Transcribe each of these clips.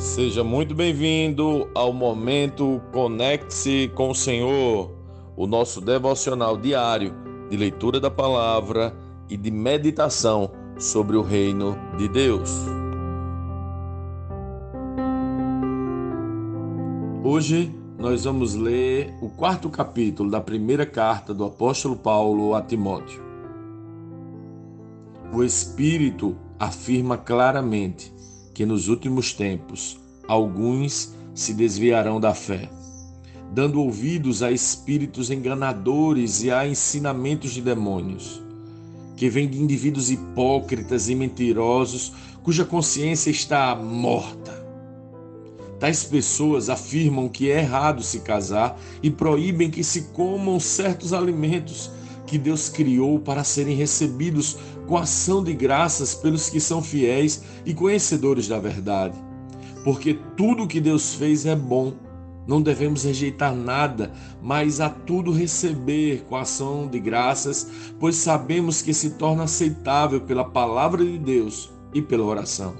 Seja muito bem-vindo ao momento Conecte-se com o Senhor, o nosso devocional diário de leitura da palavra e de meditação sobre o reino de Deus. Hoje nós vamos ler o quarto capítulo da primeira carta do apóstolo Paulo a Timóteo. O Espírito afirma claramente que nos últimos tempos alguns se desviarão da fé, dando ouvidos a espíritos enganadores e a ensinamentos de demônios, que vêm de indivíduos hipócritas e mentirosos cuja consciência está morta. Tais pessoas afirmam que é errado se casar e proíbem que se comam certos alimentos que Deus criou para serem recebidos com ação de graças pelos que são fiéis e conhecedores da verdade. Porque tudo que Deus fez é bom. Não devemos rejeitar nada, mas a tudo receber com ação de graças, pois sabemos que se torna aceitável pela palavra de Deus e pela oração.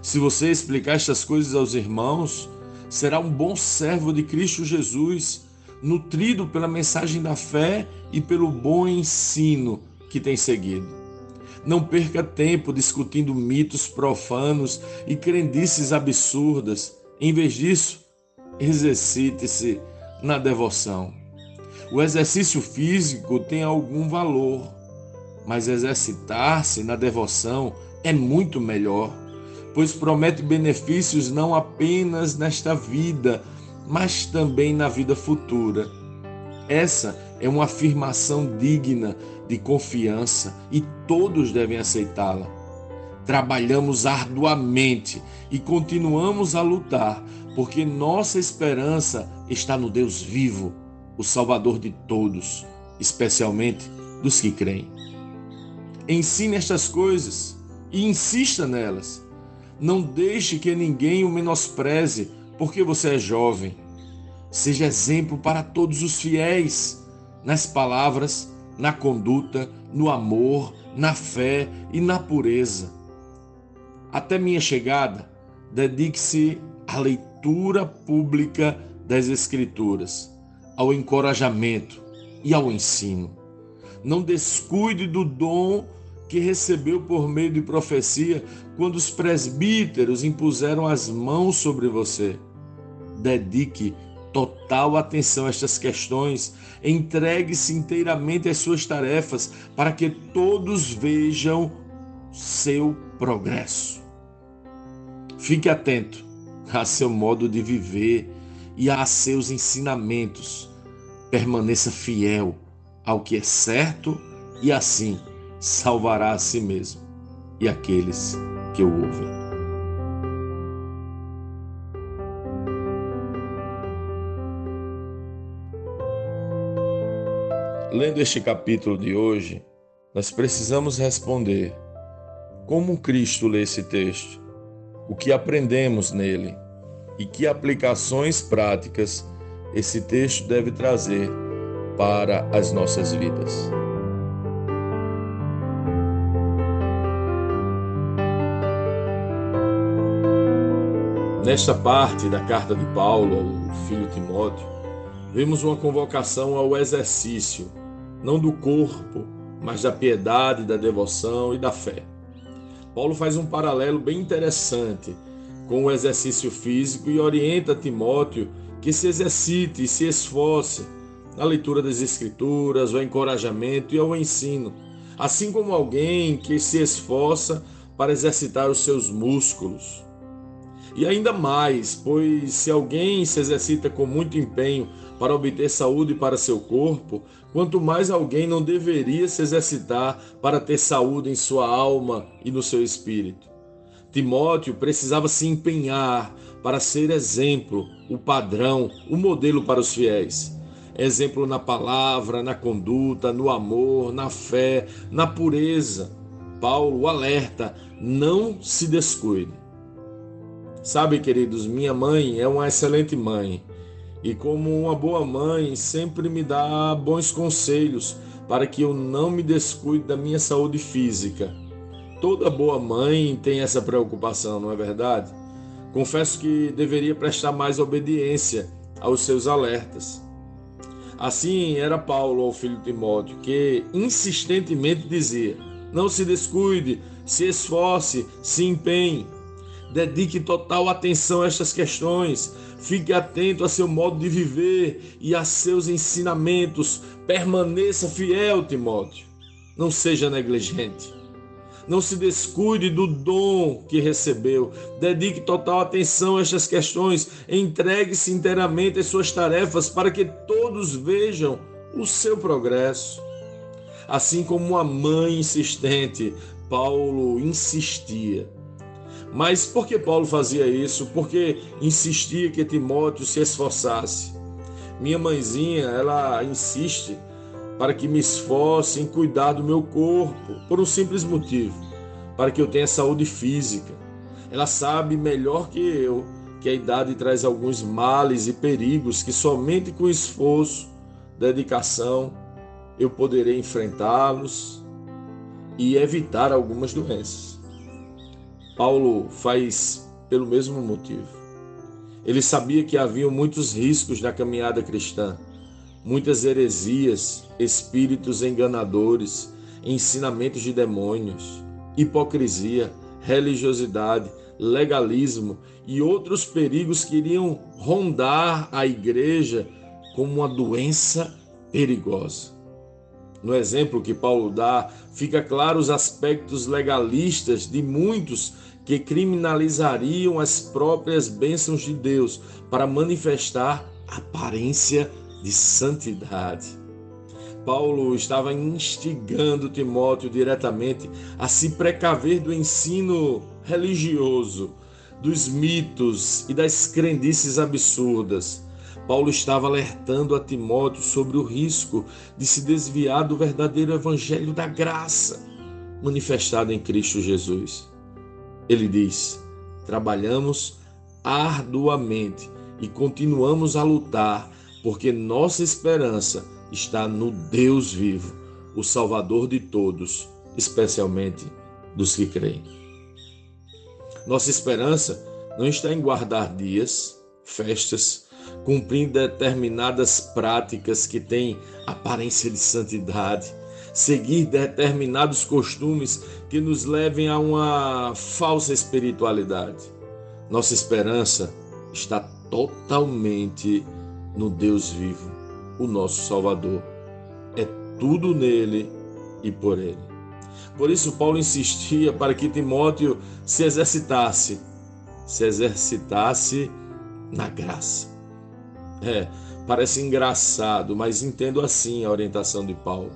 Se você explicar estas coisas aos irmãos, será um bom servo de Cristo Jesus nutrido pela mensagem da fé e pelo bom ensino que tem seguido. Não perca tempo discutindo mitos profanos e crendices absurdas. Em vez disso, exercite-se na devoção. O exercício físico tem algum valor, mas exercitar-se na devoção é muito melhor, pois promete benefícios não apenas nesta vida, mas também na vida futura. Essa é uma afirmação digna de confiança e todos devem aceitá-la. Trabalhamos arduamente e continuamos a lutar, porque nossa esperança está no Deus vivo, o Salvador de todos, especialmente dos que creem. Ensine estas coisas e insista nelas. Não deixe que ninguém o menospreze porque você é jovem. Seja exemplo para todos os fiéis nas palavras, na conduta, no amor, na fé e na pureza. Até minha chegada, dedique-se à leitura pública das Escrituras, ao encorajamento e ao ensino. Não descuide do dom que recebeu por meio de profecia quando os presbíteros impuseram as mãos sobre você dedique total atenção a estas questões, entregue-se inteiramente às suas tarefas para que todos vejam seu progresso. Fique atento a seu modo de viver e a seus ensinamentos. Permaneça fiel ao que é certo e assim salvará a si mesmo e aqueles que o ouvem. Lendo este capítulo de hoje, nós precisamos responder: como Cristo lê esse texto? O que aprendemos nele? E que aplicações práticas esse texto deve trazer para as nossas vidas? Nesta parte da carta de Paulo ao filho Timóteo, vemos uma convocação ao exercício não do corpo, mas da piedade, da devoção e da fé. Paulo faz um paralelo bem interessante com o exercício físico e orienta Timóteo que se exercite e se esforce na leitura das Escrituras, ao encorajamento e ao ensino, assim como alguém que se esforça para exercitar os seus músculos. E ainda mais, pois se alguém se exercita com muito empenho para obter saúde para seu corpo, quanto mais alguém não deveria se exercitar para ter saúde em sua alma e no seu espírito. Timóteo precisava se empenhar para ser exemplo, o padrão, o modelo para os fiéis. Exemplo na palavra, na conduta, no amor, na fé, na pureza. Paulo alerta: não se descuide. Sabe, queridos, minha mãe é uma excelente mãe e, como uma boa mãe, sempre me dá bons conselhos para que eu não me descuide da minha saúde física. Toda boa mãe tem essa preocupação, não é verdade? Confesso que deveria prestar mais obediência aos seus alertas. Assim era Paulo ao filho Timóteo, que insistentemente dizia: Não se descuide, se esforce, se empenhe. Dedique total atenção a estas questões. Fique atento a seu modo de viver e a seus ensinamentos. Permaneça fiel, Timóteo. Não seja negligente. Não se descuide do dom que recebeu. Dedique total atenção a estas questões. Entregue-se inteiramente às suas tarefas para que todos vejam o seu progresso. Assim como uma mãe insistente, Paulo insistia mas por que Paulo fazia isso? Porque insistia que Timóteo se esforçasse. Minha mãezinha, ela insiste para que me esforce em cuidar do meu corpo, por um simples motivo, para que eu tenha saúde física. Ela sabe melhor que eu que a idade traz alguns males e perigos que somente com esforço, dedicação, eu poderei enfrentá-los e evitar algumas doenças. Paulo faz pelo mesmo motivo. Ele sabia que havia muitos riscos na caminhada cristã, muitas heresias, espíritos enganadores, ensinamentos de demônios, hipocrisia, religiosidade, legalismo e outros perigos que iriam rondar a igreja como uma doença perigosa. No exemplo que Paulo dá, fica claro os aspectos legalistas de muitos que criminalizariam as próprias bênçãos de Deus para manifestar aparência de santidade. Paulo estava instigando Timóteo diretamente a se precaver do ensino religioso, dos mitos e das crendices absurdas Paulo estava alertando a Timóteo sobre o risco de se desviar do verdadeiro evangelho da graça manifestado em Cristo Jesus. Ele diz: trabalhamos arduamente e continuamos a lutar, porque nossa esperança está no Deus vivo, o Salvador de todos, especialmente dos que creem. Nossa esperança não está em guardar dias, festas, cumprindo determinadas práticas que têm aparência de santidade, seguir determinados costumes que nos levem a uma falsa espiritualidade. Nossa esperança está totalmente no Deus vivo, o nosso Salvador. É tudo nele e por ele. Por isso, Paulo insistia para que Timóteo se exercitasse, se exercitasse na graça. É, parece engraçado, mas entendo assim a orientação de Paulo.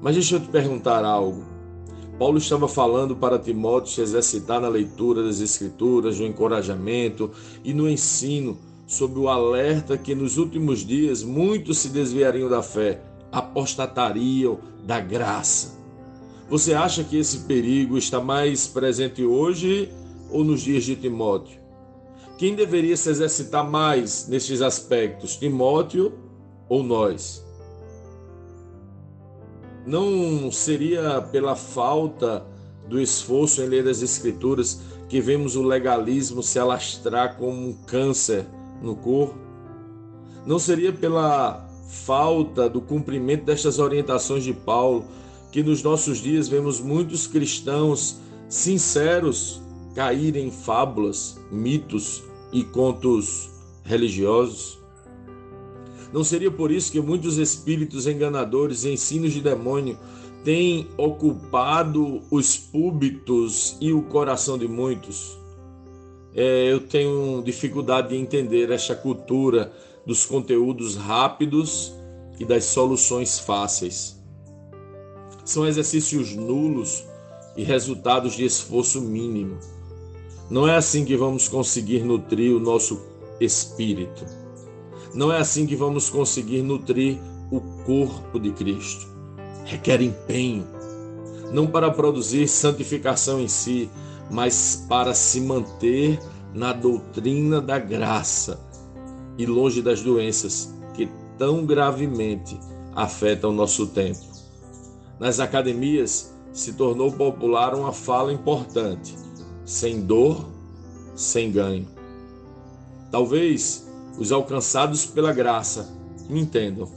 Mas deixa eu te perguntar algo. Paulo estava falando para Timóteo se exercitar na leitura das Escrituras, no encorajamento e no ensino sobre o alerta que nos últimos dias muitos se desviariam da fé, apostatariam da graça. Você acha que esse perigo está mais presente hoje ou nos dias de Timóteo? Quem deveria se exercitar mais nestes aspectos, Timóteo ou nós? Não seria pela falta do esforço em ler as Escrituras que vemos o legalismo se alastrar como um câncer no corpo? Não seria pela falta do cumprimento destas orientações de Paulo que nos nossos dias vemos muitos cristãos sinceros caírem em fábulas, mitos e contos religiosos? Não seria por isso que muitos espíritos enganadores e ensinos de demônio têm ocupado os púlpitos e o coração de muitos? É, eu tenho dificuldade de entender esta cultura dos conteúdos rápidos e das soluções fáceis. São exercícios nulos e resultados de esforço mínimo. Não é assim que vamos conseguir nutrir o nosso espírito. Não é assim que vamos conseguir nutrir o corpo de Cristo. Requer empenho, não para produzir santificação em si, mas para se manter na doutrina da graça e longe das doenças que tão gravemente afetam o nosso tempo. Nas academias se tornou popular uma fala importante sem dor sem ganho. Talvez os alcançados pela graça me entendam.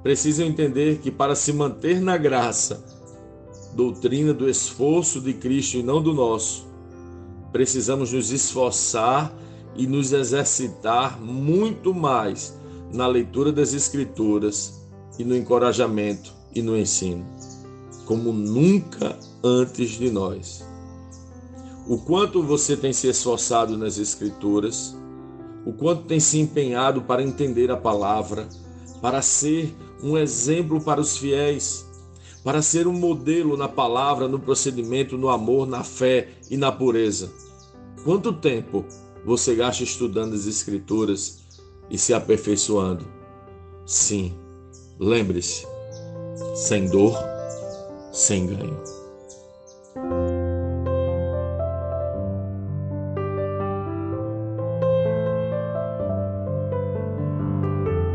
Precisam entender que para se manter na graça, doutrina do esforço de Cristo e não do nosso, precisamos nos esforçar e nos exercitar muito mais na leitura das Escrituras e no encorajamento e no ensino, como nunca antes de nós. O quanto você tem se esforçado nas Escrituras, o quanto tem se empenhado para entender a palavra, para ser um exemplo para os fiéis, para ser um modelo na palavra, no procedimento, no amor, na fé e na pureza. Quanto tempo você gasta estudando as Escrituras e se aperfeiçoando? Sim, lembre-se, sem dor, sem ganho.